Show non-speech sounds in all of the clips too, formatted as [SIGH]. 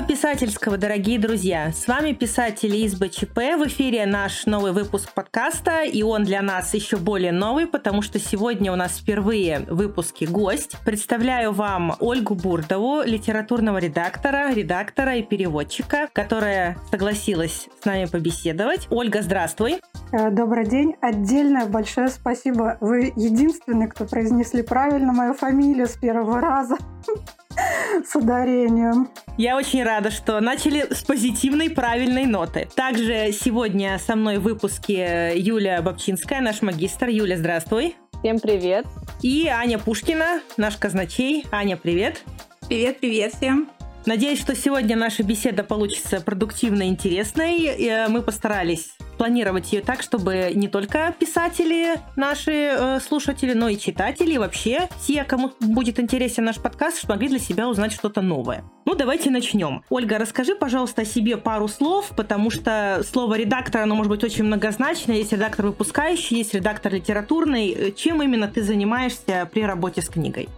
Здорово, писательского, дорогие друзья! С вами писатели из БЧП. В эфире наш новый выпуск подкаста, и он для нас еще более новый, потому что сегодня у нас впервые в выпуске гость. Представляю вам Ольгу Бурдову, литературного редактора, редактора и переводчика, которая согласилась с нами побеседовать. Ольга, здравствуй! Э, добрый день. Отдельное большое спасибо. Вы единственный, кто произнесли правильно мою фамилию с первого раза. [LAUGHS] [LAUGHS] С ударением. Я очень рада, что начали с позитивной, правильной ноты. Также сегодня со мной в выпуске Юлия Бабчинская, наш магистр. Юля, здравствуй. Всем привет. И Аня Пушкина, наш казначей. Аня, привет. Привет, привет всем. Надеюсь, что сегодня наша беседа получится продуктивной и интересной. Э, мы постарались планировать ее так, чтобы не только писатели, наши э, слушатели, но и читатели, и вообще все, кому будет интересен наш подкаст, смогли для себя узнать что-то новое. Ну, давайте начнем. Ольга, расскажи, пожалуйста, о себе пару слов, потому что слово редактор, оно может быть очень многозначное. Есть редактор выпускающий, есть редактор литературный. Чем именно ты занимаешься при работе с книгой?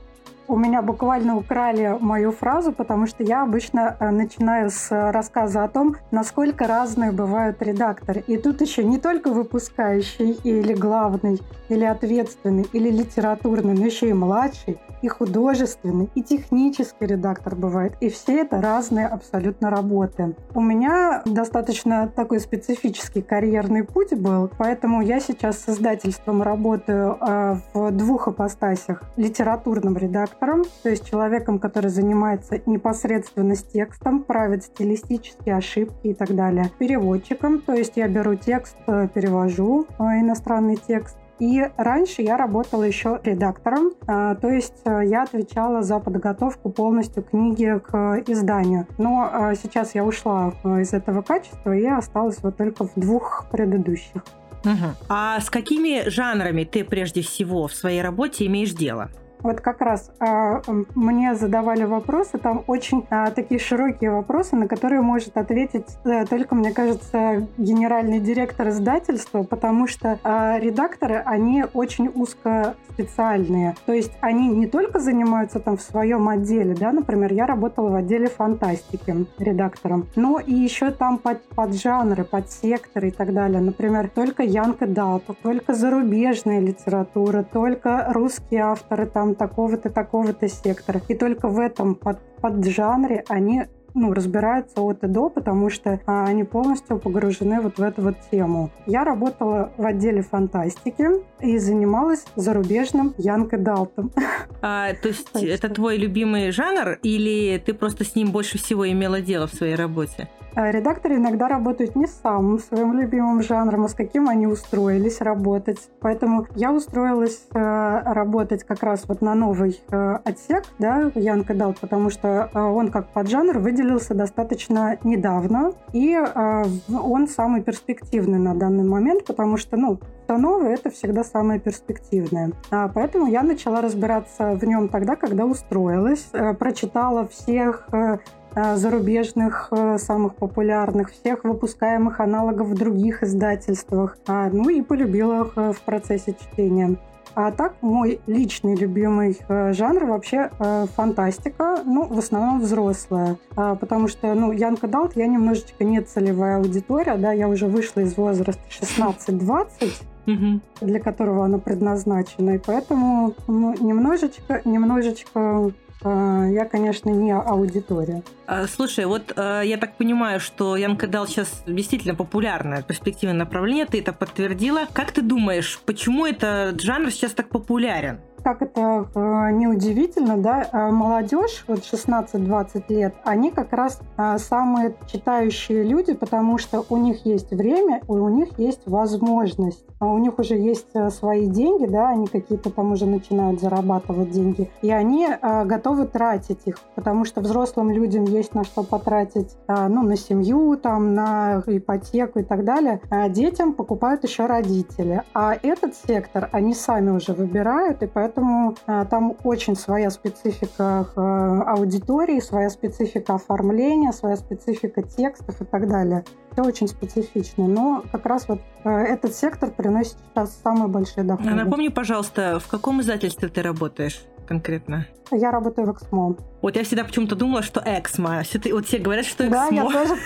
У меня буквально украли мою фразу, потому что я обычно э, начинаю с рассказа о том, насколько разные бывают редакторы. И тут еще не только выпускающий или главный, или ответственный, или литературный, но еще и младший, и художественный, и технический редактор бывает. И все это разные абсолютно работы. У меня достаточно такой специфический карьерный путь был, поэтому я сейчас с издательством работаю э, в двух апостасях. Литературным редактором редактором, то есть человеком, который занимается непосредственно с текстом, правит стилистические ошибки и так далее. Переводчиком, то есть я беру текст, э, перевожу э, иностранный текст, и раньше я работала еще редактором, э, то есть я отвечала за подготовку полностью книги к изданию. Но сейчас я ушла из этого качества и осталась вот только в двух предыдущих. Угу. А с какими жанрами ты прежде всего в своей работе имеешь дело? Вот как раз а, мне задавали вопросы, там очень а, такие широкие вопросы, на которые может ответить а, только, мне кажется, генеральный директор издательства, потому что а, редакторы, они очень узко специальные. То есть они не только занимаются там в своем отделе, да, например, я работала в отделе фантастики редактором, но и еще там под, под жанры, под секторы и так далее. Например, только Янка Далта, только зарубежная литература, только русские авторы там такого-то, такого-то сектора. И только в этом под, поджанре они ну, разбираются от и до, потому что а, они полностью погружены вот в эту вот тему. Я работала в отделе фантастики и занималась зарубежным Янкой Далтом. А, то есть это твой любимый жанр или ты просто с ним больше всего имела дело в своей работе? А редакторы иногда работают не с самым своим любимым жанром, а с каким они устроились работать. Поэтому я устроилась э, работать как раз вот на новый э, отсек, да, Янка дал, потому что э, он как поджанр выделился достаточно недавно, и он самый перспективный на данный момент, потому что, ну, все новое — это всегда самое перспективное. А, поэтому я начала разбираться в нем тогда, когда устроилась, прочитала всех зарубежных, э, самых популярных, всех выпускаемых аналогов в других издательствах. А, ну и полюбила их э, в процессе чтения. А так, мой личный любимый жанр вообще фантастика, ну, в основном взрослая. А, потому что, ну, Янка Далт, я немножечко не целевая аудитория, да, я уже вышла из возраста 16-20, угу. для которого она предназначена. И поэтому ну, немножечко, немножечко я, конечно, не аудитория. А, слушай, вот а, я так понимаю, что Янка Дал сейчас действительно популярное перспективное направление, ты это подтвердила. Как ты думаешь, почему этот жанр сейчас так популярен? Как это э, неудивительно, да, э, молодежь, вот 16-20 лет, они как раз э, самые читающие люди, потому что у них есть время, у них есть возможность. А у них уже есть э, свои деньги, да, они какие-то там уже начинают зарабатывать деньги, и они готовы тратить их, потому что взрослым людям есть на что потратить, ну, на семью, там, на ипотеку и так далее. А детям покупают еще родители. А этот сектор они сами уже выбирают, и поэтому поэтому а, там очень своя специфика а, аудитории, своя специфика оформления, своя специфика текстов и так далее. Все очень специфично, но как раз вот а, этот сектор приносит сейчас самые большие доходы. А напомни, пожалуйста, в каком издательстве ты работаешь? Конкретно? Я работаю в Эксмо. Вот я всегда почему-то думала, что Эксмо. Вот все говорят, что Эксмо. Да, я [LAUGHS] тоже...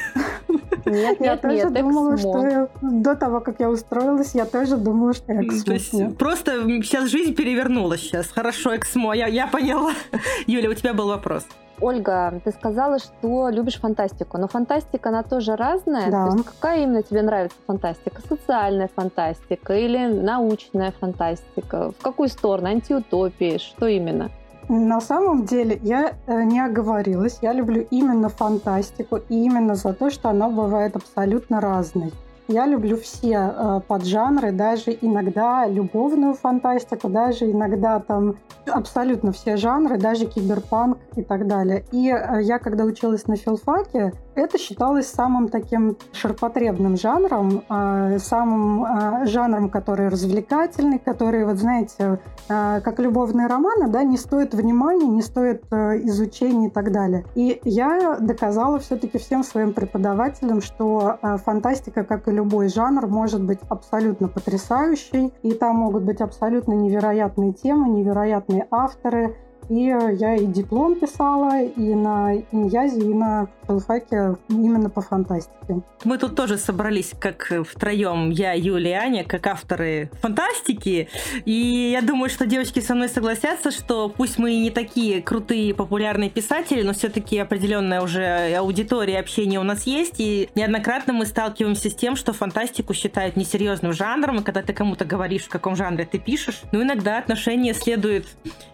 Нет, я тоже думала, что до того, как я устроилась, я тоже думала, что Эксмо. То есть просто сейчас жизнь перевернулась сейчас. Хорошо, Эксмо, я, я поняла. [LAUGHS] Юля, у тебя был вопрос. Ольга, ты сказала, что любишь фантастику, но фантастика, она тоже разная. Да. То есть какая именно тебе нравится фантастика? Социальная фантастика или научная фантастика? В какую сторону? Антиутопии? Что именно? На самом деле я э, не оговорилась. Я люблю именно фантастику и именно за то, что она бывает абсолютно разной. Я люблю все э, поджанры, даже иногда любовную фантастику, даже иногда там абсолютно все жанры, даже киберпанк и так далее. И э, я, когда училась на филфаке, это считалось самым таким ширпотребным жанром, э, самым э, жанром, который развлекательный, который, вот знаете, э, как любовные романы, да, не стоит внимания, не стоит э, изучения и так далее. И я доказала все-таки всем своим преподавателям, что фантастика, как и любой жанр может быть абсолютно потрясающей, и там могут быть абсолютно невероятные темы, невероятные авторы, и я и диплом писала, и на Иньязе, и на филфаке именно по фантастике. Мы тут тоже собрались как втроем, я, Юля и Аня, как авторы фантастики. И я думаю, что девочки со мной согласятся, что пусть мы и не такие крутые популярные писатели, но все-таки определенная уже аудитория общения у нас есть. И неоднократно мы сталкиваемся с тем, что фантастику считают несерьезным жанром. И когда ты кому-то говоришь, в каком жанре ты пишешь, ну иногда отношение следует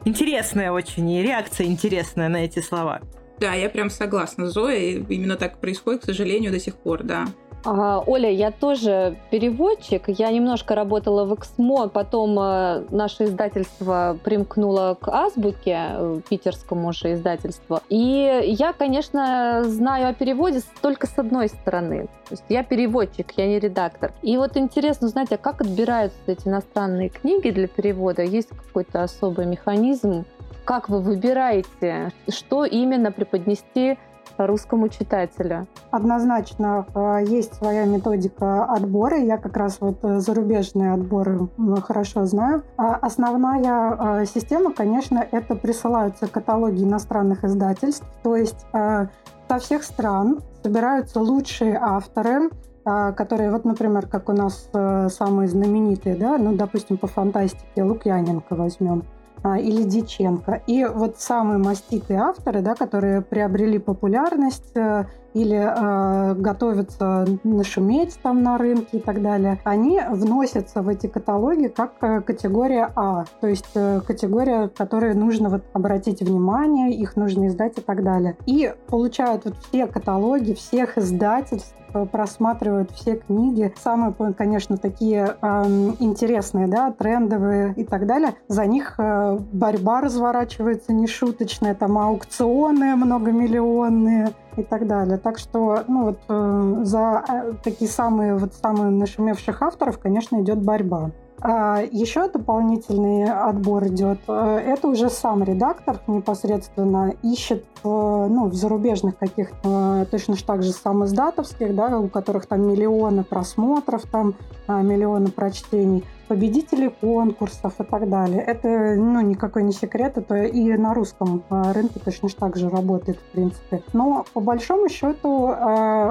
интересное очень, и реакция интересная на эти слова. Да, я прям согласна Зоей. Именно так происходит, к сожалению, до сих пор, да. А, Оля, я тоже переводчик. Я немножко работала в Эксмо, потом э, наше издательство примкнуло к Азбуке, э, питерскому же издательству. И я, конечно, знаю о переводе только с одной стороны. То есть я переводчик, я не редактор. И вот интересно узнать, а как отбираются эти иностранные книги для перевода? Есть какой-то особый механизм? Как вы выбираете, что именно преподнести русскому читателю? Однозначно э, есть своя методика отбора. Я как раз вот э, зарубежные отборы хорошо знаю. А основная э, система, конечно, это присылаются каталоги иностранных издательств. То есть со всех стран собираются лучшие авторы, которые, вот, например, как у нас самые знаменитые, да, ну, допустим, по фантастике Лукьяненко возьмем. А, или Диченко. И вот самые маститые авторы, да, которые приобрели популярность э, или э, готовятся нашуметь там на рынке и так далее, они вносятся в эти каталоги как э, категория А, то есть э, категория, которой нужно вот обратить внимание, их нужно издать и так далее. И получают вот все каталоги всех издательств, просматривают все книги, самые, конечно, такие э, интересные, да, трендовые и так далее. За них э, борьба разворачивается нешуточная, там аукционы многомиллионные и так далее. Так что, ну вот э, за э, такие самые вот самые нашумевших авторов, конечно, идет борьба. А еще дополнительный отбор идет. Э, это уже сам редактор непосредственно ищет ну, в зарубежных каких-то точно так же сам издатовских, да, у которых там миллионы просмотров, там а, миллионы прочтений победителей конкурсов и так далее. Это ну, никакой не секрет, это и на русском рынке точно так же работает, в принципе. Но по большому счету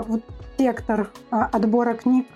вот сектор а, отбора книг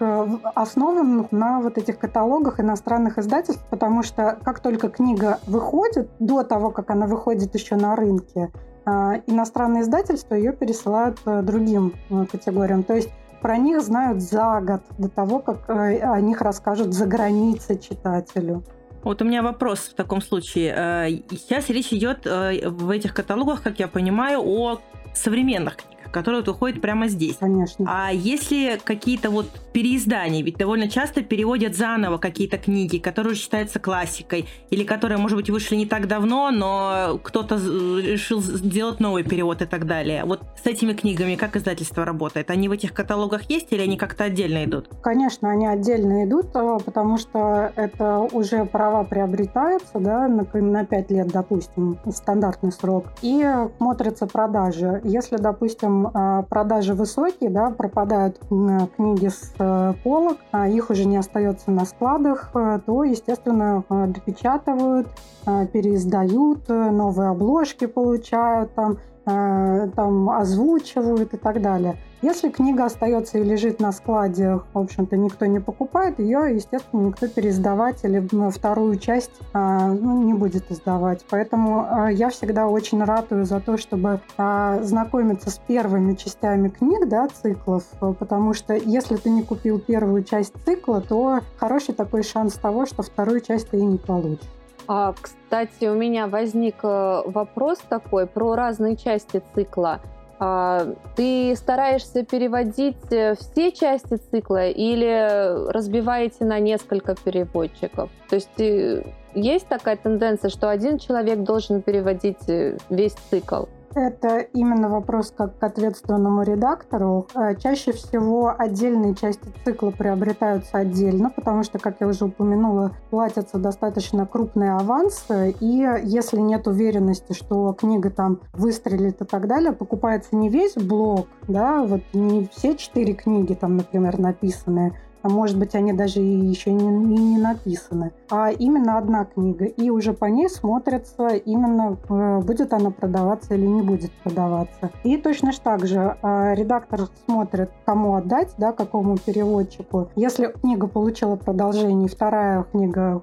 основан на вот этих каталогах иностранных издательств, потому что как только книга выходит, до того, как она выходит еще на рынке, иностранные издательства ее пересылают другим категориям. То есть про них знают за год до того, как э, о них расскажут за границей читателю. Вот у меня вопрос в таком случае. Э, сейчас речь идет э, в этих каталогах, как я понимаю, о современных книгах который вот уходит прямо здесь. Конечно. А если какие-то вот переиздания, ведь довольно часто переводят заново какие-то книги, которые считаются классикой, или которые, может быть, вышли не так давно, но кто-то решил сделать новый перевод и так далее. Вот с этими книгами как издательство работает? Они в этих каталогах есть или они как-то отдельно идут? Конечно, они отдельно идут, э, потому что это уже права приобретаются, да, на, на 5 лет, допустим, стандартный срок, и смотрятся продажи. Если, допустим, а, продажи высокие, да, пропадают книги с э, полок, а их уже не остается на складах, э, то, естественно, э, допечатывают, переиздают, новые обложки получают, там, там озвучивают и так далее. Если книга остается и лежит на складе, в общем-то, никто не покупает, ее, естественно, никто переиздавать или вторую часть а, ну, не будет издавать. Поэтому а, я всегда очень ратую за то, чтобы а, знакомиться с первыми частями книг, да, циклов, потому что если ты не купил первую часть цикла, то хороший такой шанс того, что вторую часть ты и не получишь. А, кстати, у меня возник э, вопрос такой про разные части цикла. А, ты стараешься переводить э, все части цикла или разбиваете на несколько переводчиков? То есть э, есть такая тенденция, что один человек должен переводить весь цикл? Это именно вопрос как к ответственному редактору. Э, чаще всего отдельные части цикла приобретаются отдельно, потому что, как я уже упомянула, платятся достаточно крупные авансы, и если нет уверенности, что книга там выстрелит и так далее, покупается не весь блок, да, вот не все четыре книги там, например, написаны, а может быть, они даже еще не, и не написаны, а именно одна книга. И уже по ней смотрится именно, э, будет она продаваться или не будет продаваться. И точно так же э, редактор смотрит, кому отдать, да, какому переводчику. Если книга получила продолжение, вторая книга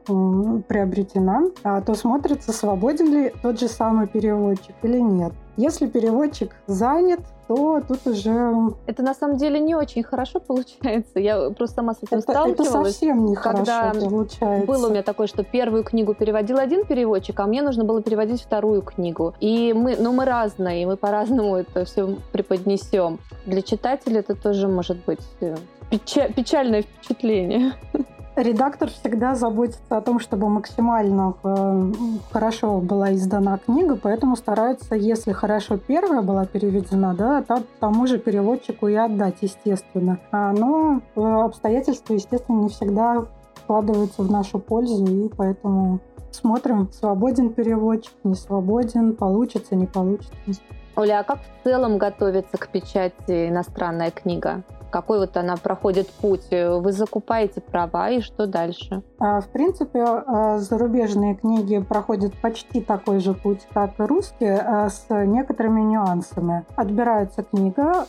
приобретена, а, то смотрится, свободен ли тот же самый переводчик или нет. Если переводчик занят, то тут уже... Это на самом деле не очень хорошо получается. Я просто сама с этим это, сталкивалась. Это совсем не когда получается. Было у меня такое, что первую книгу переводил один переводчик, а мне нужно было переводить вторую книгу. И мы, ну, мы разные, и мы по-разному [LAUGHS] это все преподнесем. Для читателя это тоже может быть э, печальное впечатление. [LAUGHS] Редактор всегда заботится о том, чтобы максимально э, хорошо была издана книга, поэтому старается, если хорошо первая была переведена, да, то тому же переводчику и отдать, естественно. А, но э, обстоятельства, естественно, не всегда складываются в нашу пользу, и поэтому смотрим, свободен переводчик, не свободен, получится, не получится. Оля, а как в целом готовится к печати иностранная книга? Какой вот она проходит путь? Вы закупаете права и что дальше? А, в принципе, а, зарубежные книги проходят почти такой же путь, как и русские, а, с некоторыми нюансами. Отбирается книга,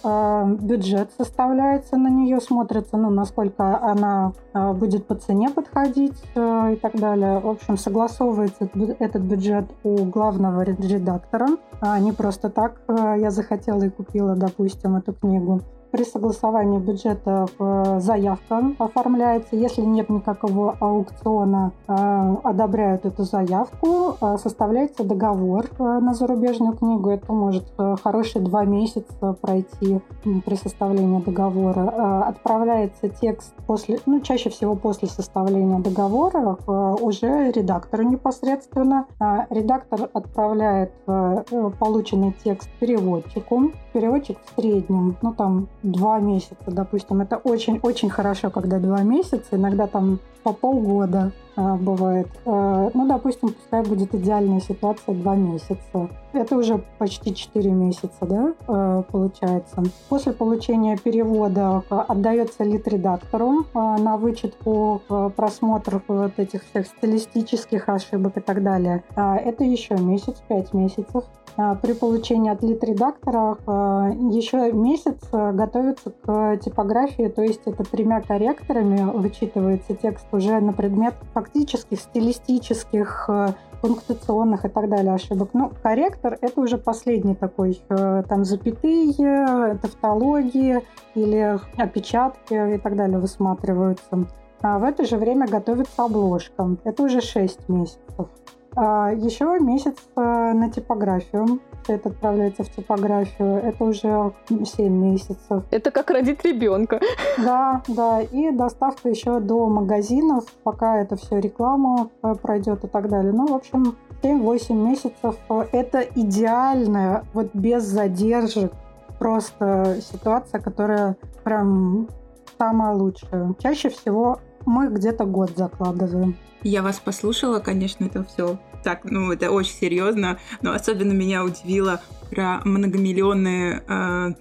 бюджет составляется на нее, смотрится, ну, насколько она будет по цене подходить и так далее. В общем, согласовывается этот бюджет у главного редактора. Не просто так я захотела и купила, допустим, эту книгу при согласовании бюджета э, заявка оформляется. Если нет никакого аукциона, э, одобряют эту заявку, э, составляется договор на зарубежную книгу. Это может хорошие два месяца пройти при составлении договора. Отправляется текст после, ну, чаще всего после составления договора уже редактору непосредственно. Редактор отправляет полученный текст переводчику. Переводчик в среднем, ну там два месяца, допустим. Это очень-очень хорошо, когда два месяца, иногда там по полгода а, бывает. А, ну, допустим, пускай будет идеальная ситуация два месяца. Это уже почти четыре месяца, да, а, получается. После получения перевода отдается лид-редактору на вычетку, просмотр вот этих всех стилистических ошибок и так далее. Это еще месяц, пять месяцев. При получении от лид-редактора еще месяц готовится к типографии, то есть это тремя корректорами вычитывается текст уже на предмет фактических, стилистических, э, пунктуационных и так далее ошибок. Ну, корректор — это уже последний такой, э, там, запятые, тавтологии или опечатки и так далее высматриваются. А в это же время готовится обложка. Это уже 6 месяцев. А еще месяц э, на типографию. Это отправляется в типографию. Это уже 7 месяцев. Это как родить ребенка. Да, да. И доставка еще до магазинов, пока это все реклама э, пройдет и так далее. Ну, в общем, 7-8 месяцев. Это идеальная, вот без задержек, просто ситуация, которая прям самая лучшая. Чаще всего мы где-то год закладываем. Я вас послушала, конечно, это все так, ну, это очень серьезно, но особенно меня удивило про многомиллионные э,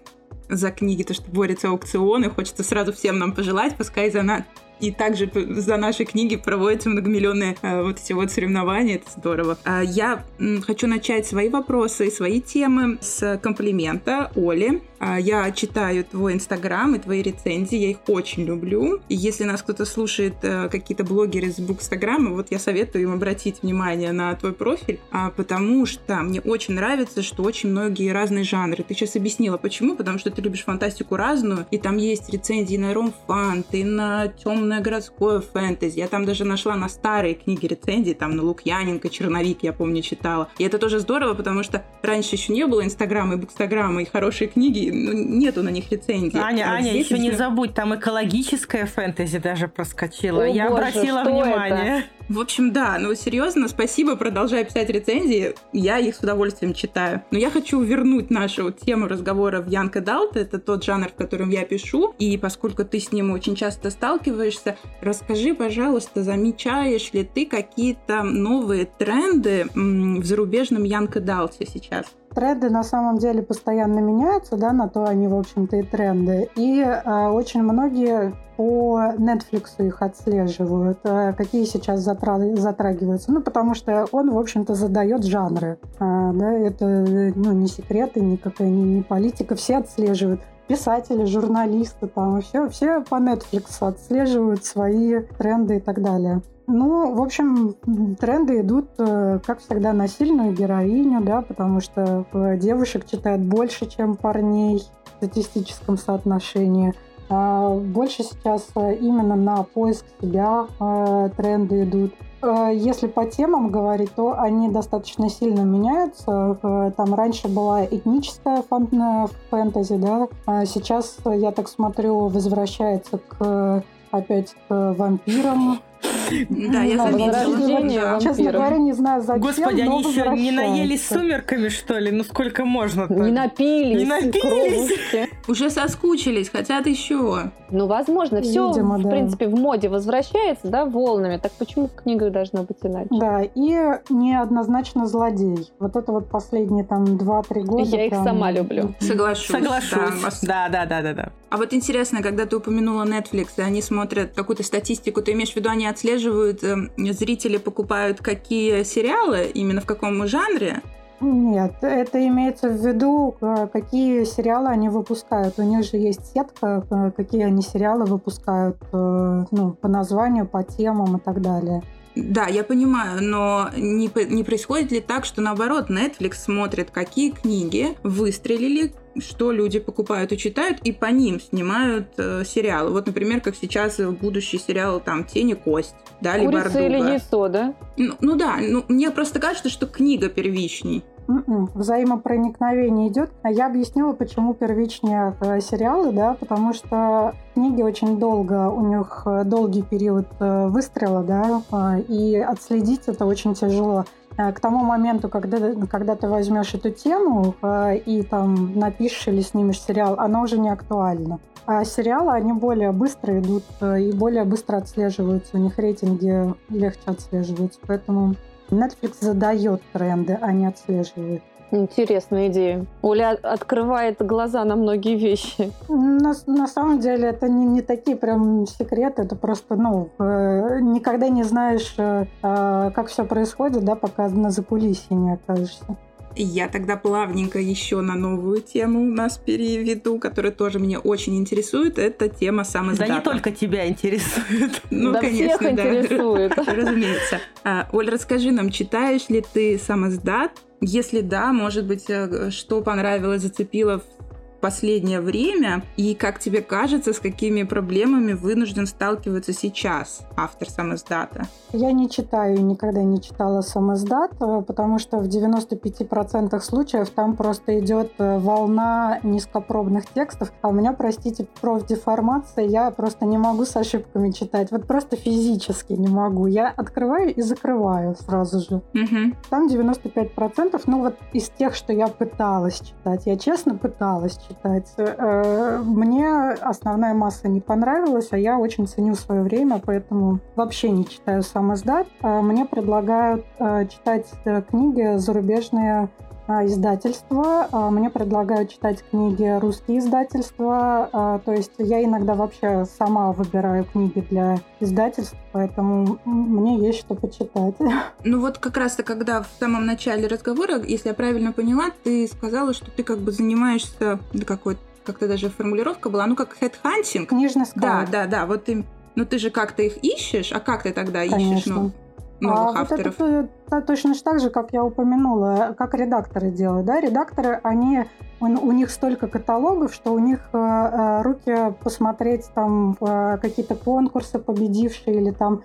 за книги, то, что борются аукционы. Хочется сразу всем нам пожелать, пускай за нас и также за наши книги проводятся многомиллионные э, вот эти вот соревнования, это здорово. А я хочу начать свои вопросы и свои темы с комплимента Оли. А, я читаю твой инстаграм и твои рецензии, я их очень люблю. И если нас кто-то слушает, э, какие-то блогеры из букстаграма, вот я советую им обратить внимание на твой профиль, а, потому что мне очень нравится, что очень многие разные жанры. Ты сейчас объяснила, почему? Потому что ты любишь фантастику разную, и там есть рецензии на ромфант, и на темную темное городское фэнтези. Я там даже нашла на старые книги рецензий, там на Лукьяненко, Черновик, я помню, читала. И это тоже здорово, потому что раньше еще не было Инстаграма и Букстаграма, и хорошие книги, ну, нету на них рецензий. Аня, а Аня, еще не забудь, там экологическое фэнтези даже проскочило. О, я боже, обратила внимание. Это? В общем, да, ну серьезно, спасибо, продолжай писать рецензии, я их с удовольствием читаю. Но я хочу вернуть нашу тему разговора в Янка Далт, это тот жанр, в котором я пишу, и поскольку ты с ним очень часто сталкиваешься, расскажи, пожалуйста, замечаешь ли ты какие-то новые тренды в зарубежном Янка Далте сейчас? Тренды на самом деле постоянно меняются, да, на то они, в общем-то, и тренды. И э, очень многие по Netflix их отслеживают, э, какие сейчас затра- затрагиваются. Ну, потому что он, в общем-то, задает жанры. Э, да, это ну, не секреты, никакая не, не политика. Все отслеживают писатели, журналисты, там, все, все по Netflix отслеживают свои тренды и так далее. Ну, в общем, тренды идут, э, как всегда, на сильную героиню, да, потому что э, девушек читают больше, чем парней в статистическом соотношении. А больше сейчас э, именно на поиск себя тренды идут. Если по темам говорить, то они достаточно сильно меняются. Там раньше была этническая фэнтези, да, а сейчас, я так смотрю, возвращается к опять к вампирам, да, я заметила. Честно говоря, не знаю зачем, Господи, они еще не наелись сумерками, что ли? Ну сколько можно Не напились. Не напились. Уже соскучились, хотят еще. Ну, возможно, все, в принципе, в моде возвращается, да, волнами. Так почему в книгах должно быть иначе? Да, и неоднозначно злодей. Вот это вот последние там 2-3 года. Я их сама люблю. Соглашусь. Соглашусь. Да, да, да, да, да. А вот интересно, когда ты упомянула Netflix, и они смотрят какую-то статистику, ты имеешь в виду, они отслеживают, э, зрители покупают какие сериалы, именно в каком жанре? Нет, это имеется в виду, э, какие сериалы они выпускают. У них же есть сетка, э, какие они сериалы выпускают э, ну, по названию, по темам и так далее. Да, я понимаю, но не, не происходит ли так, что наоборот Netflix смотрит, какие книги выстрелили, что люди покупают и читают, и по ним снимают э, сериалы. Вот, например, как сейчас будущий сериал там «Тени кость», да, Курица либо «Ардуга». или яйцо, да? Ну, ну да, ну, мне просто кажется, что книга первичней. М-м, взаимопроникновение идет. А я объяснила, почему первичнее э, сериалы, да, потому что книги очень долго, у них э, долгий период э, выстрела, да, и отследить это очень тяжело. К тому моменту, когда, когда ты возьмешь эту тему и там напишешь или снимешь сериал, она уже не актуальна. А сериалы, они более быстро идут и более быстро отслеживаются. У них рейтинги легче отслеживаются. Поэтому Netflix задает тренды, а не отслеживает. Интересная идея. Оля открывает глаза на многие вещи. На, на самом деле это не, не такие прям секреты, это просто, ну, э, никогда не знаешь, э, э, как все происходит, да, пока на закулисье не окажешься. Я тогда плавненько еще на новую тему у нас переведу, которая тоже меня очень интересует. Это тема самоздата. Да не только тебя интересует. [LAUGHS] Ну, да конечно, всех да. интересует. [LAUGHS] Разумеется. А, Оль, расскажи нам, читаешь ли ты самоздат? Если да, может быть, э, что понравилось, зацепило в последнее время? И как тебе кажется, с какими проблемами вынужден сталкиваться сейчас автор самоздата? Я не читаю, никогда не читала э, потому что в 95% случаев там просто идет э, волна низкопробных текстов, а у меня, простите, профдеформация, я просто не могу с ошибками читать, вот просто физически не могу. Я открываю и закрываю сразу же. Угу. Там 95%, ну вот из тех, что я пыталась читать, я честно пыталась читать, читать. Э, мне основная масса не понравилась, а я очень ценю свое время, поэтому вообще не читаю сам издат. Мне предлагают э, читать э, книги зарубежные а, издательства, а, мне предлагают читать книги русские издательства, а, то есть я иногда вообще сама выбираю книги для издательств, поэтому мне есть что почитать. [LAUGHS] Ну вот как раз-то, когда в самом начале разговора, если я правильно поняла, ты сказала, что ты как бы занимаешься, да какой как-то даже формулировка была, ну как хедхантинг. Книжный склад. Да, да, да, вот ты, ну ты же как-то их ищешь, а как ты тогда Конечно. ищешь ну, новых а авторов? Вот это, это точно так же, как я упомянула, как редакторы делают, да, редакторы, они у них столько каталогов, что у них э, э, руки посмотреть там э, какие-то конкурсы победившие или там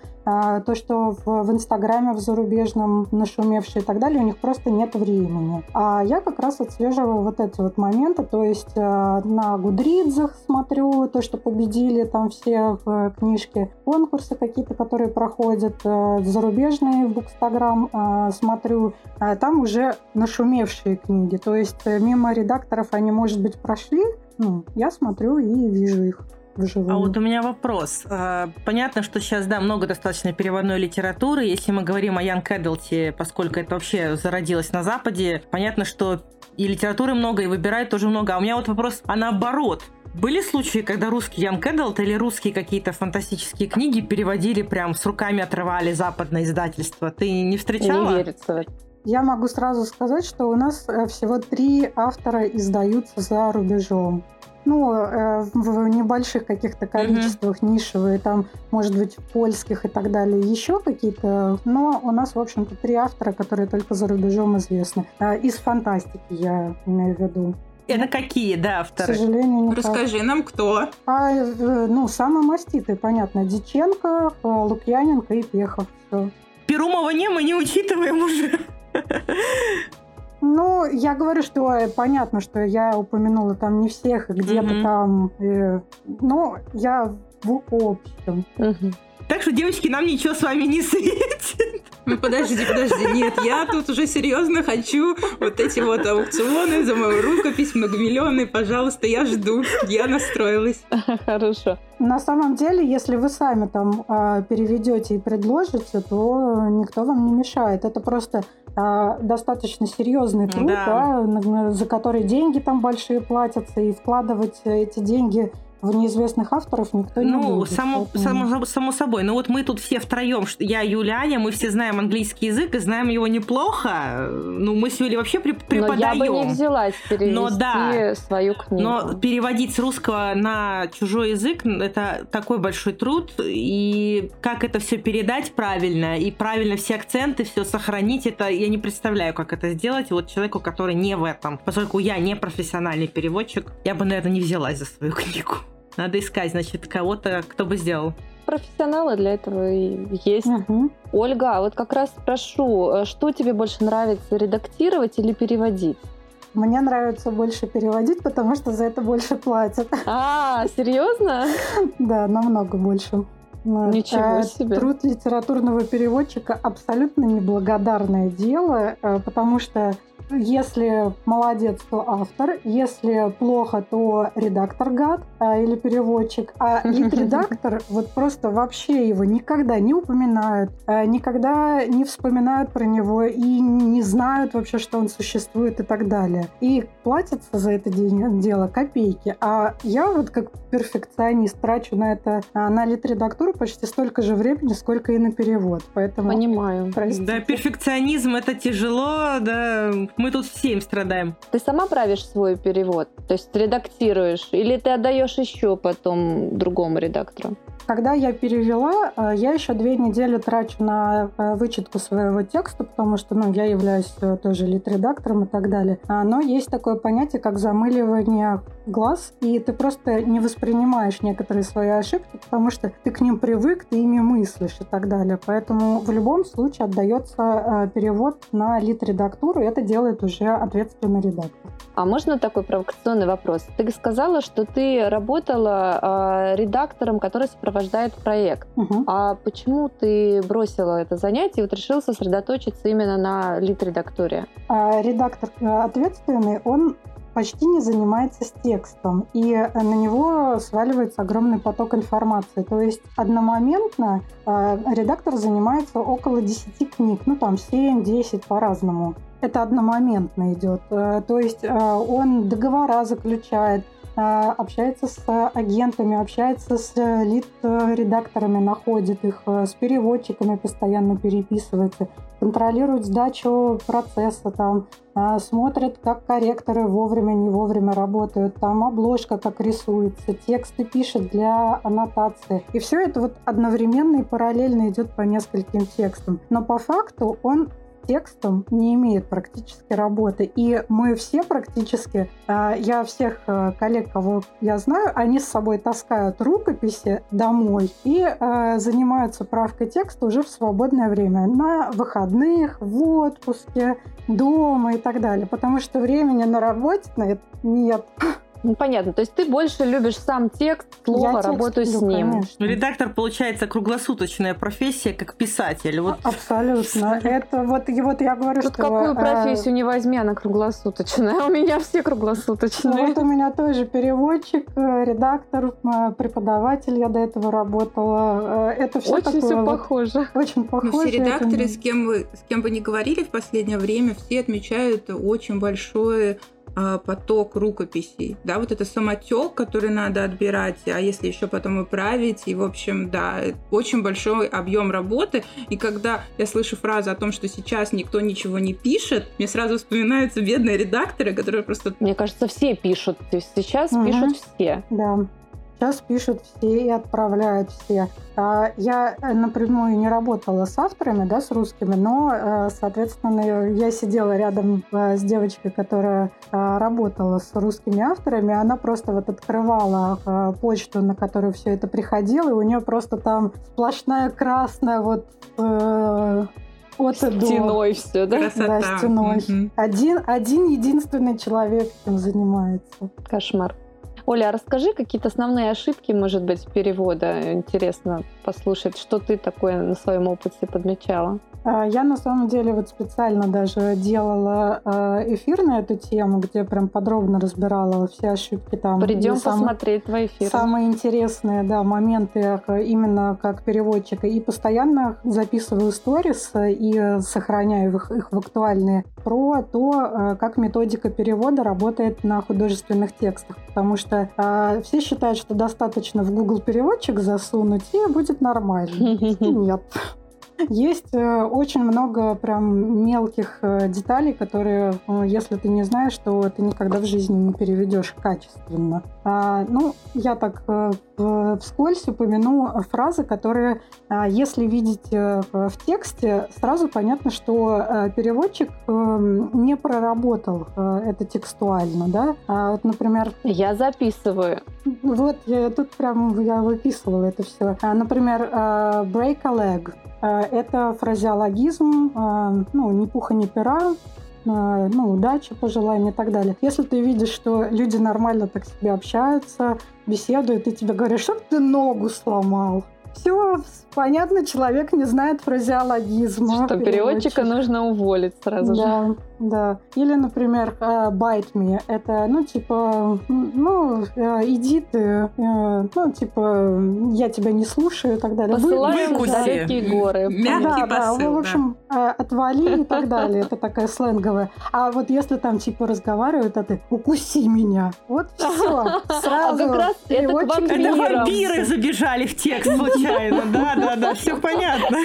то, что в, в Инстаграме в зарубежном нашумевшие и так далее, у них просто нет времени. А я как раз отслеживаю вот эти вот моменты, то есть на Гудридзах смотрю то, что победили там все книжки, конкурсы какие-то, которые проходят, зарубежные в Букстаграм смотрю, там уже нашумевшие книги, то есть мимо редактора редакторов они, может быть, прошли, ну, я смотрю и вижу их. Вживую. А вот у меня вопрос. А, понятно, что сейчас, да, много достаточно переводной литературы. Если мы говорим о Ян Кэддлте, поскольку это вообще зародилось на Западе, понятно, что и литературы много, и выбирают тоже много. А у меня вот вопрос, а наоборот, были случаи, когда русский Ян Кэддлт или русские какие-то фантастические книги переводили прям с руками отрывали западное издательство? Ты не встречала? Не верится. Я могу сразу сказать, что у нас э, всего три автора издаются за рубежом. Ну, э, в небольших каких-то количествах mm-hmm. нишевые, там, может быть, польских и так далее, еще какие-то. Но у нас, в общем-то, три автора, которые только за рубежом известны. Э, из фантастики я имею в виду. Это какие, да, авторы? К сожалению, никак. Расскажи нам, кто. А, ну, самые маститые, понятно. Диченко, Лукьяненко и Пехов. Все. Перумова не, мы не учитываем уже. Ну, я говорю, что э, понятно, что я упомянула там не всех, где-то mm-hmm. там, э, но я в общем. Mm-hmm. Так что, девочки, нам ничего с вами не светит. Ну, подожди, подожди, нет, я тут уже серьезно хочу вот эти вот аукционы за мою рукопись многомиллионные, пожалуйста, я жду, я настроилась. [LAUGHS] Хорошо. На самом деле, если вы сами там э, переведете и предложите, то никто вам не мешает. Это просто э, достаточно серьезный труд, да. Да, за который деньги там большие платятся, и вкладывать эти деньги в неизвестных авторов никто не ну, будет. Само, поэтому... само, само собой. Но вот мы тут все втроем, я, Юля, Аня, мы все знаем английский язык и знаем его неплохо. Ну, мы с Юлей вообще преподаем. Но я бы не взялась перевести но, да, свою книгу. Но переводить с русского на чужой язык – это такой большой труд. И как это все передать правильно, и правильно все акценты, все сохранить, это я не представляю, как это сделать. И вот человеку, который не в этом, поскольку я не профессиональный переводчик, я бы, наверное, не взялась за свою книгу. Надо искать, значит, кого-то, кто бы сделал. Профессионалы для этого и есть. Угу. Ольга, а вот как раз спрошу, э, что тебе больше нравится, редактировать или переводить? Мне нравится больше переводить, потому что за это больше платят. А, серьезно? Да, намного больше. Ничего себе. Труд литературного переводчика абсолютно неблагодарное дело, э, потому что если молодец, то автор. Если плохо, то редактор гад а, или переводчик. А [LAUGHS] лид-редактор, вот просто вообще его никогда не упоминают, а, никогда не вспоминают про него и не знают вообще, что он существует и так далее. И платятся за это дело копейки. А я вот как перфекционист трачу на это, а, на лид-редактуру почти столько же времени, сколько и на перевод. Поэтому... Понимаю. Простите. Да, перфекционизм это тяжело, да мы тут всем страдаем. Ты сама правишь свой перевод? То есть редактируешь? Или ты отдаешь еще потом другому редактору? Когда я перевела, э, я еще две недели трачу на э, вычетку своего текста, потому что ну, я являюсь э, тоже лид-редактором и так далее. А, но есть такое понятие, как замыливание глаз, и ты просто не воспринимаешь некоторые свои ошибки, потому что ты к ним привык, ты ими мыслишь и так далее. Поэтому в любом случае отдается перевод на лид-редактуру, и это делает уже ответственный редактор. А можно такой провокационный вопрос? Ты сказала, что ты работала редактором, который сопровождает проект. Угу. А почему ты бросила это занятие и вот решила сосредоточиться именно на лид-редактуре? А, редактор э, ответственный, он почти не занимается с текстом, и на него сваливается огромный поток информации. То есть одномоментно э, редактор занимается около 10 книг, ну там 7-10 по-разному. это одномоментно идет. Э, то есть э, он договора заключает, э, общается с агентами, общается с лид-редакторами, находит их, с переводчиками постоянно переписывается, контролирует сдачу процесса, там, смотрит, как корректоры вовремя, не вовремя работают, там обложка как рисуется, тексты пишет для аннотации. И все это вот одновременно и параллельно идет по нескольким текстам. Но по факту он текстом не имеет практически работы. И мы все практически, а, я всех э, коллег, кого я знаю, они с собой таскают рукописи домой и а, занимаются правкой текста уже в свободное время, на выходных, в отпуске, дома и так далее. Потому что времени на работе нет. Ну, понятно. То есть ты больше любишь сам текст, слово, Я работу люблю, с ним. Конечно. Ну, редактор, получается, круглосуточная профессия, как писатель. Вот. Абсолютно. Это вот, и вот я говорю, Тут что... какую э, профессию не возьми, она круглосуточная. [LAUGHS] У меня все круглосуточные. Вот у меня тоже переводчик, э, редактор, э, преподаватель. Я до этого работала. Это все Очень все похоже. Очень похоже. Ну, все редакторы, с кем, вы, с кем вы не говорили в последнее время, все отмечают очень большое поток рукописей, да, вот это самотек, который надо отбирать, а если еще потом и править, и, в общем, да, очень большой объем работы, и когда я слышу фразу о том, что сейчас никто ничего не пишет, мне сразу вспоминаются бедные редакторы, которые просто... Мне кажется, все пишут, то есть сейчас угу. пишут все. Да. Сейчас пишут все и отправляют все. А, я э, напрямую не работала с авторами, да, с русскими, но, э, соответственно, я сидела рядом э, с девочкой, которая работала с русскими авторами. Она просто вот открывала почту, на которую все это приходило, и у нее просто там сплошная красная вот от стеной до. все, да? Красота. Да, стеной. Угу. Один, один единственный человек этим занимается. Кошмар. Оля, а расскажи какие-то основные ошибки, может быть, перевода. Интересно послушать, что ты такое на своем опыте подмечала. А, я на самом деле вот специально даже делала а, эфир на эту тему, где прям подробно разбирала все ошибки там. Придем посмотреть твои эфиры. Самые интересные, да, моменты именно как переводчика. И постоянно записываю сторис и сохраняю их, их в актуальные про то, как методика перевода работает на художественных текстах. Потому что э, все считают, что достаточно в Google переводчик засунуть и будет нормально. [LAUGHS] Нет. Есть э, очень много прям мелких э, деталей, которые, э, если ты не знаешь, то ты никогда в жизни не переведешь качественно. А, ну, я так вскользь упомяну фразы, которые, если видеть в тексте, сразу понятно, что переводчик не проработал это текстуально, да. А, вот, например... Я записываю. Вот, я, тут прям я выписывала это все. А, например, break a leg это фразеологизм, э, ну, ни пуха, ни пера, э, ну, удачи, пожелания и так далее. Если ты видишь, что люди нормально так себе общаются, беседуют, и тебе говорят, что ты ногу сломал, все понятно, человек не знает фразеологизма. Что переводчика нужно уволить сразу да, же. Да, Или, например, э, bite me. Это, ну, типа, ну, э, иди ты, э, ну, типа, я тебя не слушаю и так далее. Посылаем в далекие горы. Мягкий да, посыл, да, в общем, да. отвали и так [LAUGHS] далее. Это такая сленговая. А вот если там, типа, разговаривают, а ты укуси меня. Вот [LAUGHS] все. Сразу. А как раз это вампиры забежали в текст [LAUGHS] случайно. Да, да, да, все понятно.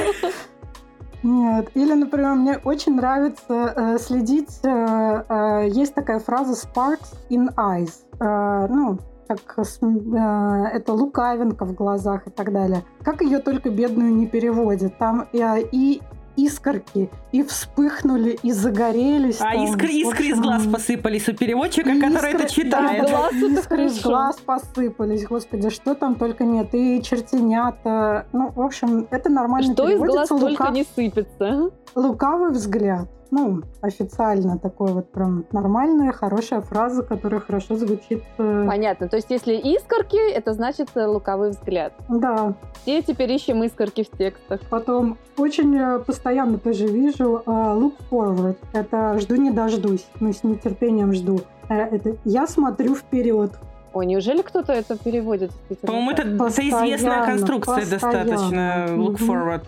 Нет. Или, например, мне очень нравится э, следить. Э, э, есть такая фраза "sparks in eyes". Э, ну, как э, это лукавинка в глазах и так далее. Как ее только бедную не переводят. Там э, и искорки и вспыхнули, и загорелись. А там, искры, искры из глаз посыпались у переводчика, искры, который это читает. Да, да, искры из глаз посыпались, господи, что там только нет. И чертенята. Ну, в общем, это нормально Что из глаз лука... только не сыпется. Лукавый взгляд ну, официально такой вот прям нормальная, хорошая фраза, которая хорошо звучит. Э, Понятно. То есть, если искорки, это значит э, луковый взгляд. Да. И теперь ищем искорки в текстах. Потом очень э, постоянно тоже вижу look forward. Это жду не дождусь. Ну, с нетерпением жду. Это я смотрю вперед. Ой, неужели кто-то это переводит? По-моему, это, известная конструкция постоянно. достаточно. Look forward.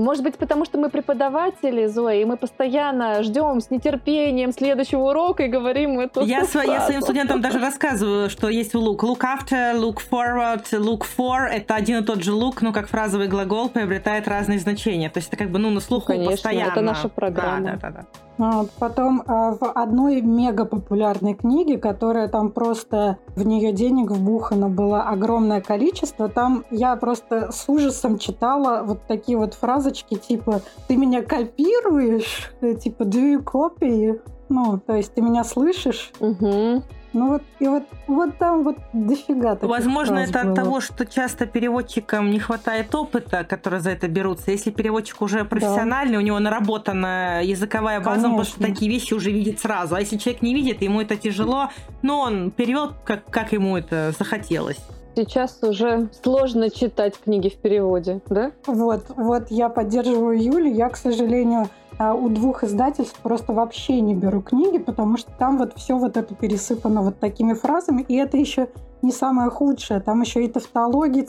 Может быть, потому что мы преподаватели, Зоя, и мы постоянно ждем с нетерпением следующего урока и говорим эту я, св- я своим студентам даже рассказываю, что есть look. Look after, look forward, look for. Это один и тот же look, но как фразовый глагол приобретает разные значения. То есть это как бы ну, на слуху ну, конечно, постоянно. это наша программа. Да, да, да, да. Вот. Потом а, в одной мега популярной книге, которая там просто в нее денег вбухано было огромное количество, там я просто с ужасом читала вот такие вот фразочки типа «ты меня копируешь?» типа «do you copy?» Ну, то есть ты меня слышишь? Угу. Ну вот, и вот, вот там вот дофига таких Возможно, это было. от того, что часто переводчикам не хватает опыта, которые за это берутся. Если переводчик уже профессиональный, у него наработана языковая база, он просто Конечно. такие вещи уже видит сразу. А если человек не видит, ему это тяжело, но он перевел, как, как ему это захотелось. Сейчас уже сложно читать книги в переводе, да? Вот, вот я поддерживаю Юлю. Я, к сожалению, у двух издательств просто вообще не беру книги, потому что там вот все вот это пересыпано вот такими фразами, и это еще не самое худшее. Там еще и тавтология,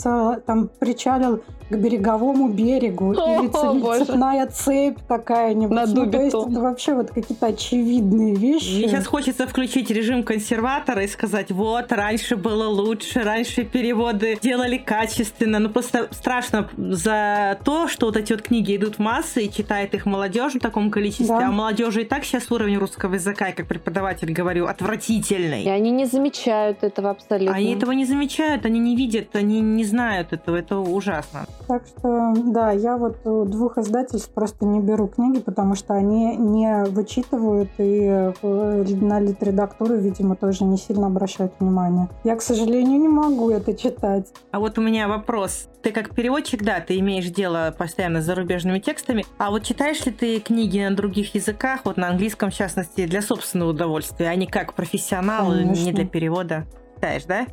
там причалил к береговому берегу, [LAUGHS] О, или ц- боже. цепная цепь какая-нибудь. На Ну, то есть это вообще вот какие-то очевидные вещи. Мне сейчас хочется включить режим консерватора и сказать, вот, раньше было лучше, раньше переводы делали качественно. Ну, просто страшно за то, что вот эти вот книги идут в массы и читает их молодежь в таком количестве, Да. а молодежи и так сейчас уровень русского языка, я как преподаватель говорю, отвратительный. И они не замечают этого абсолютно. Они этого не замечают, они не видят, они не знают этого. Это ужасно. Так что, да, я вот у двух издательств просто не беру книги, потому что они не вычитывают и э, на литредактуру, видимо, тоже не сильно обращают внимание. Я, к сожалению, не могу это читать. А вот у меня вопрос. Ты как переводчик, да, ты имеешь дело постоянно с зарубежными текстами. А вот читаешь ли ты книги на других языках, вот на английском в частности, для собственного удовольствия, а не как профессионал, не Конечно. для перевода? Читаешь, да?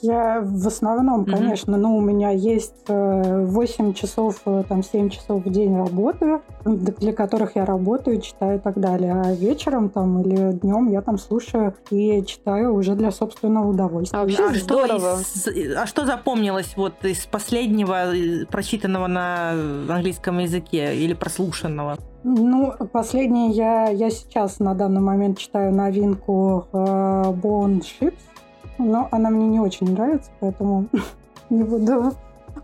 Я в основном, Мгм. конечно, ну, у меня есть э, 8 часов, э, там, 7 часов в день работы, для которых я работаю, читаю и так далее. А вечером там или днем я там слушаю и читаю уже для собственного удовольствия. А вообще а, что из- а что запомнилось вот из последнего э, прочитанного на английском языке или прослушанного? Ну, последнее я, я сейчас на данный момент читаю новинку э, Bone Ships, но она мне не очень нравится, поэтому [LAUGHS] не буду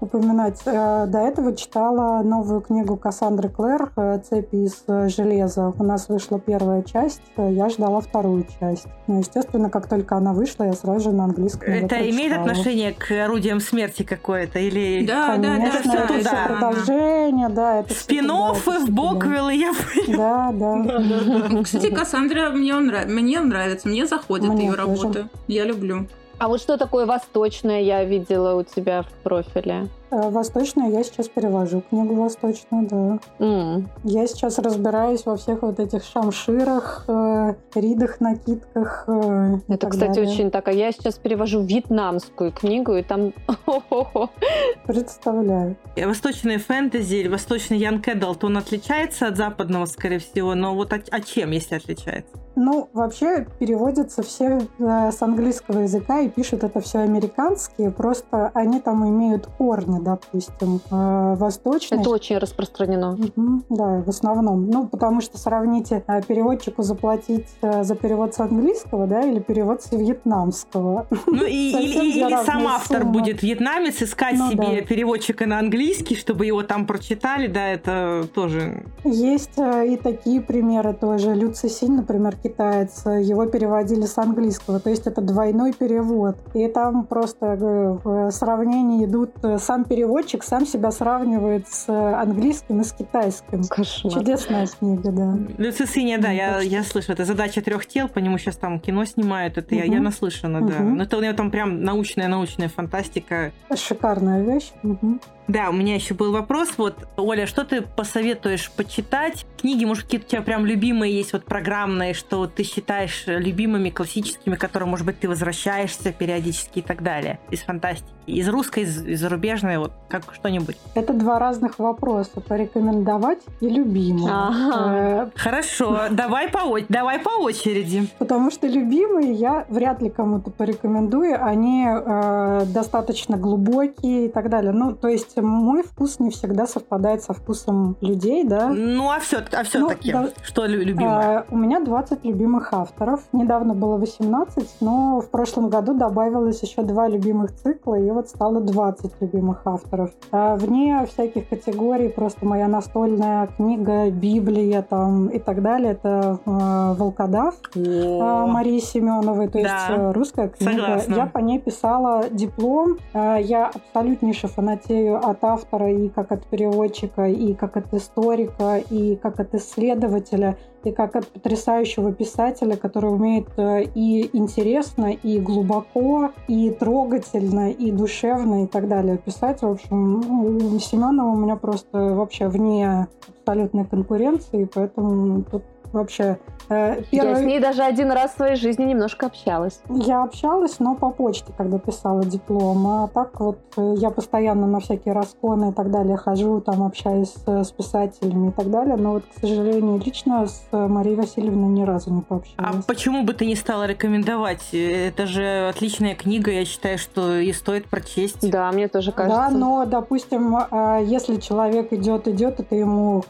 упоминать. Э, До этого читала новую книгу Кассандры Клэр э, «Цепи из э, железа». У нас вышла первая часть, я ждала вторую часть. Ну, естественно, как только она вышла, я сразу же на английском Это имеет отношение к орудиям смерти какое-то? Или Да, да, да, Конечно, всё это всё продолжение, да. это спин-оффы в. Боквиллы, я Да, да. Кстати, Кассандра мне, нрав... мне нравится, мне заходит ее работа. Я люблю. А вот что такое восточное я видела у тебя в профиле? Э, Восточную я сейчас перевожу книгу восточную, да. М, Я сейчас разбираюсь во всех вот этих шамширах, э, ридах, накидках. э, Это, кстати, далее. очень так. А я сейчас перевожу вьетнамскую книгу, и там... [LAUGHS] Представляю. Восточный фэнтези или восточный Young Adult, он отличается от западного, скорее всего, но вот о, о чем, если отличается? Ну, вообще переводятся все э, с английского языка и пишут это все американские, просто они там имеют корни, допустим, э, восточные. Это очень распространено. Мгм, Да, в основном. Ну, потому что сравните э, переводчику заплатить э, за перевод с английского, да, или перевод с вьетнамского. Ну и, [LAUGHS] или, или сам автор суммы. будет вьетнамец искать Ну себе да. переводчика на английский, чтобы его там прочитали, да, это тоже... Есть и такие примеры тоже. Лю Цисинь, например, китаец, его переводили с английского, то есть это двойной перевод. И там просто в сравнении идут, сам переводчик сам себя сравнивает с э, английским и с китайским. Кошмар. Чудесная книга, да. Люцисиния, да, Ну, я, так что- я слышу, это задача трех тел, по нему сейчас там кино снимают, это я, я Мгм. наслышана, да. Мгм. Но это у него там прям научная-научная фантастика. Шикарная вещь. Мгм. Да, у меня еще был вопрос, вот, Оля, что ты посоветуешь почитать? Книги, может, какие-то у тебя прям любимые есть, вот программные, что ты считаешь любимыми, классическими, к которым, может быть, ты возвращаешься периодически и так далее, из фантастики? Из русской, из, из зарубежной, вот, как что-нибудь. Это два разных вопроса. Порекомендовать и любимые. Ага. Э, Хорошо, давай по, о- давай по очереди. Потому что любимые я вряд ли кому-то порекомендую. Они э, достаточно глубокие и так далее. Ну, то есть допустим, мой вкус не всегда совпадает со вкусом людей, да. Ну, а все, а все-таки, ну, да, что любимое? А, у меня 20 любимых авторов. Недавно было 18, но в прошлом году добавилось еще два любимых цикла, и вот стало 20 любимых авторов. А, вне всяких категорий, просто моя настольная книга, Библия там и так далее, это э, «Волкодав» О. Марии Семеновой, то да. есть э, русская книга. Согласна. Я по ней писала диплом. Э, я абсолютнейше фанатею от автора и как от переводчика, и как от историка, и как от исследователя, и как от потрясающего писателя, который умеет э, и интересно, и глубоко, и трогательно, и душевно, и так далее писать. В общем, Семенова у меня просто вообще вне абсолютной конкуренции, поэтому тут вообще. Э, первый... Я с ней даже один раз в своей жизни немножко общалась. Я общалась, но по почте, когда писала диплом. А так вот э, я постоянно на всякие расконы и так далее хожу, там общаюсь с, писателями и так далее. Но вот, к сожалению, лично с Марией Васильевной ни разу не пообщалась. А почему бы ты не стала рекомендовать? Это же отличная книга, я считаю, что и стоит прочесть. Да, мне тоже кажется. Да, но, допустим, э, если человек идет, идет, и ты ему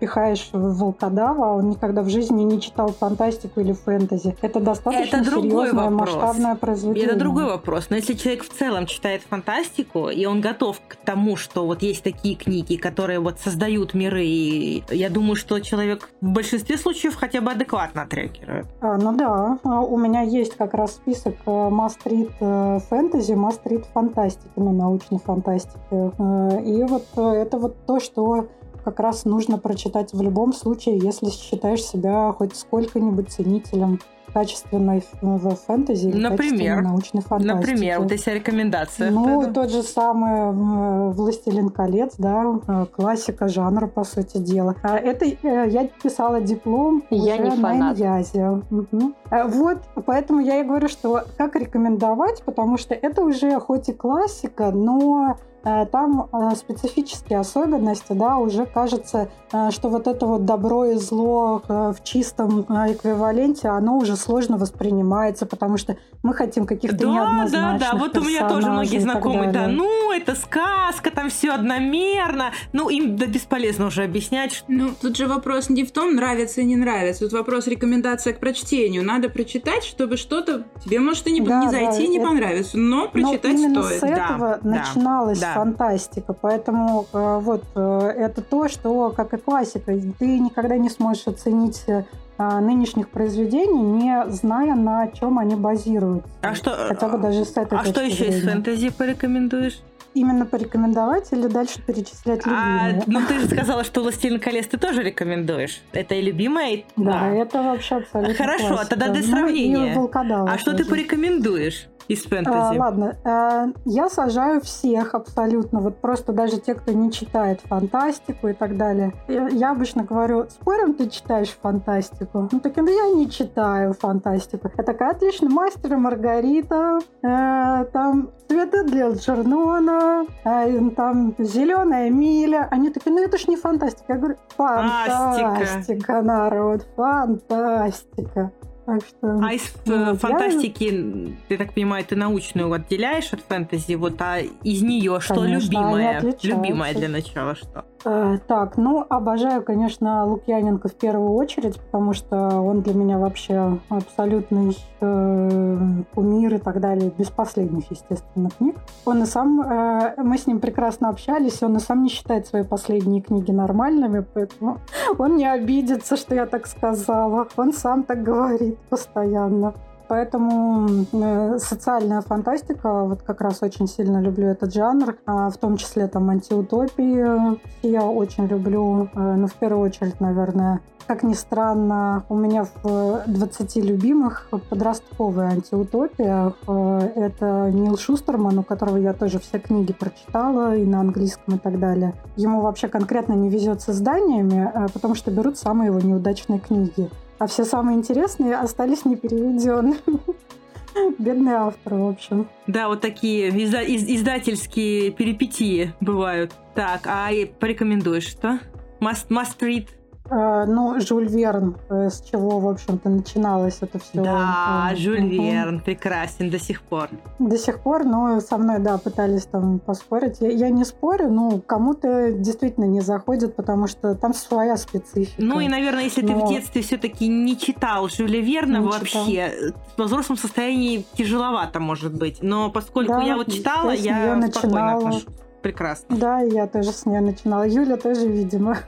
пихаешь волкодава, он никогда в жизни не читал фантастику или фэнтези. Это достаточно это серьезное масштабное произведение. Это другой вопрос. Но если человек в целом читает фантастику, и он готов к тому, что вот есть такие книги, которые вот создают миры, и я думаю, что человек в большинстве случаев хотя бы адекватно отреагирует. А, ну да, а у меня есть как раз список мастрит э, фэнтези, мастрит фантастики, ну, научной фантастики. Э, и вот э, это вот то, что как раз нужно прочитать в любом случае, если считаешь себя хоть сколько-нибудь ценителем качественной в фэнтези или Например, научной фантастики. Например, вот если рекомендация. Ну, это... тот же самый «Властелин колец», да, э, классика жанра, по сути дела. А это э, я писала диплом я уже не на Иньязе. Угу. Вот, поэтому я и говорю, что как рекомендовать, потому что это уже хоть и классика, но Э, там э, специфические особенности, да, уже кажется, э, что вот это вот добро и зло в чистом эквиваленте, оно уже сложно воспринимается, потому что мы хотим каких-то да, неоднозначных Да, да, вот у меня тоже многие знакомые, да, ну, это сказка, там все одномерно, ну, им да, бесполезно уже объяснять. Что... Ну, тут же вопрос не в том, нравится и не нравится, тут вопрос рекомендация к прочтению. Надо прочитать, чтобы что-то тебе может и не, да, не зайти, да, не это... понравится, но прочитать но именно стоит. с этого да, начиналось да фантастика. Поэтому э, вот э, это то, что, как и классика, ты никогда не сможешь оценить э, нынешних произведений, не зная, на чем они базируются. А что, Хотя бы даже с этой а что еще зрения. из фэнтези порекомендуешь? именно порекомендовать или дальше перечислять а, любимые? А, ну, ты же сказала, что «Властелин колец» ты тоже рекомендуешь. Это и любимая, и... Да, да. это вообще абсолютно Хорошо, классика. тогда для сравнения. Ну, а что ты порекомендуешь? Из фэнтези? А, ладно, а, я сажаю всех абсолютно, вот просто даже те, кто не читает фантастику и так далее. Я, я обычно говорю, спорим, ты читаешь фантастику? Ну, таким, да я не читаю фантастику. Я такая, отлично, мастер и Маргарита, э, там цветы для Джернона, э, там зеленая миля. Они такие, ну это ж не фантастика. Я говорю, фантастика, народ, фантастика. Так что, а из ну, фантастики, я... ты так понимаю, ты научную отделяешь от фэнтези, вот, а из нее что Конечно, любимое? Любимое для начала что? Э, так, ну, обожаю, конечно, Лукьяненко в первую очередь, потому что он для меня вообще абсолютный э, кумир и так далее, без последних, естественно, книг. Он и сам, э, мы с ним прекрасно общались, он и сам не считает свои последние книги нормальными, поэтому он не обидится, что я так сказала. Он сам так говорит постоянно. Поэтому э, социальная фантастика, вот как раз очень сильно люблю этот жанр, а в том числе там антиутопии я очень люблю, э, но в первую очередь, наверное, как ни странно, у меня в 20 любимых подростковая антиутопия. Э, это Нил Шустерман, у которого я тоже все книги прочитала, и на английском, и так далее. Ему вообще конкретно не везет с изданиями, потому что берут самые его неудачные книги а все самые интересные остались не переведенными. [LAUGHS] Бедный автор, в общем. Да, вот такие изда- из- издательские перипетии бывают. Так, а порекомендуешь что? Must, must read ну, Жюль Верн, э, с чего, в общем-то, начиналось это все. Да, Жюль Верн, прекрасен до сих пор. До сих пор, но со мной, да, пытались там поспорить. Я, я не спорю, ну, кому-то действительно не заходит, потому что там своя специфика. Ну и, наверное, если но... ты в детстве все-таки не читал Жюля Верна не вообще, читал. в взрослом состоянии тяжеловато, может быть. Но поскольку да, я вот читала, я, я спокойно отношусь. Прекрасно. Да, я тоже с нее начинала. Юля тоже, видимо.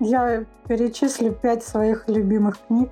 Я перечислю пять своих любимых книг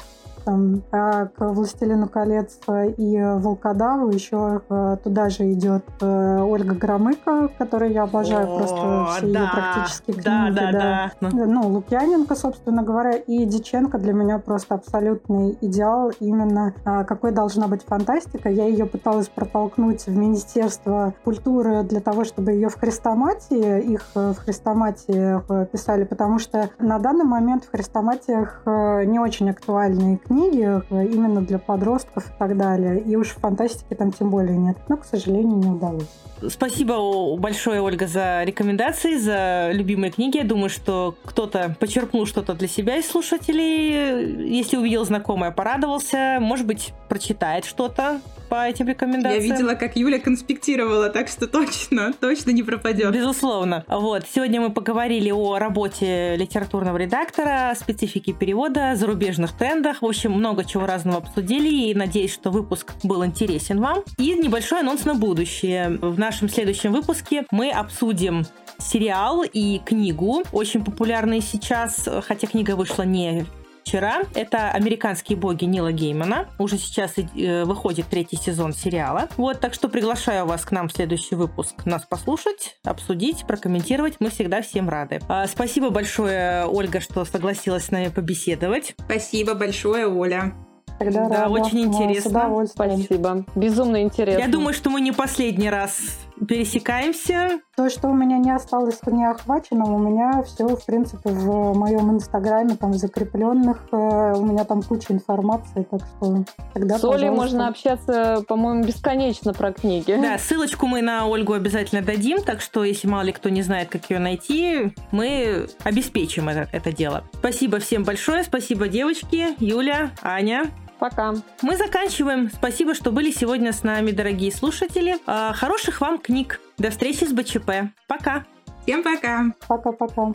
там, к «Властелину колец» и «Волкодаву» еще э, туда же идет э, Ольга Громыко, которую я обожаю, О, просто все да, ее практически книги. Да, да, да. да. Ну, Лукьяненко, собственно говоря, и Диченко для меня просто абсолютный идеал именно а, какой должна быть фантастика. Я ее пыталась протолкнуть в Министерство культуры для того, чтобы ее в хрестоматии, их э, в хрестоматии писали, потому что на данный момент в хрестоматиях не очень актуальные книги, книги э, именно для подростков и так далее. И уж фантастики там тем более нет. Но, к сожалению, не удалось. Спасибо большое, Ольга, за рекомендации, за любимые книги. Я думаю, что кто-то почерпнул что-то для себя из слушателей. Если увидел знакомое, порадовался. Может быть, прочитает что-то по этим рекомендациям. Я видела, как Юля конспектировала, так что точно, точно не пропадет. Безусловно. Вот, сегодня мы поговорили о работе литературного редактора, специфике перевода, зарубежных трендах. В общем, много чего разного обсудили, и надеюсь, что выпуск был интересен вам. И небольшой анонс на будущее. В нашем следующем выпуске мы обсудим сериал и книгу, очень популярные сейчас, хотя книга вышла не вчера. Это «Американские боги» Нила Геймана. Уже сейчас э, выходит третий сезон сериала. Вот, так что приглашаю вас к нам в следующий выпуск нас послушать, обсудить, прокомментировать. Мы всегда всем рады. А, спасибо большое, Ольга, что согласилась с нами побеседовать. Спасибо большое, Оля. Тогда да, рада. очень интересно. Спасибо. Безумно интересно. Я думаю, что мы не последний раз пересекаемся. То, что у меня не осталось неохваченным, у меня все, в принципе, в моем инстаграме, там, закрепленных, э, у меня там куча информации, так что тогда, С Олей можно общаться, по-моему, бесконечно про книги. Да, ссылочку мы на Ольгу обязательно дадим, так что, если мало ли кто не знает, как ее найти, мы обеспечим это, это дело. Спасибо всем большое, спасибо, девочки, Юля, Аня. Пока. Мы заканчиваем. Спасибо, что были сегодня с нами, дорогие слушатели. А, хороших вам книг. До встречи с БЧП. Пока. Всем пока. Пока-пока.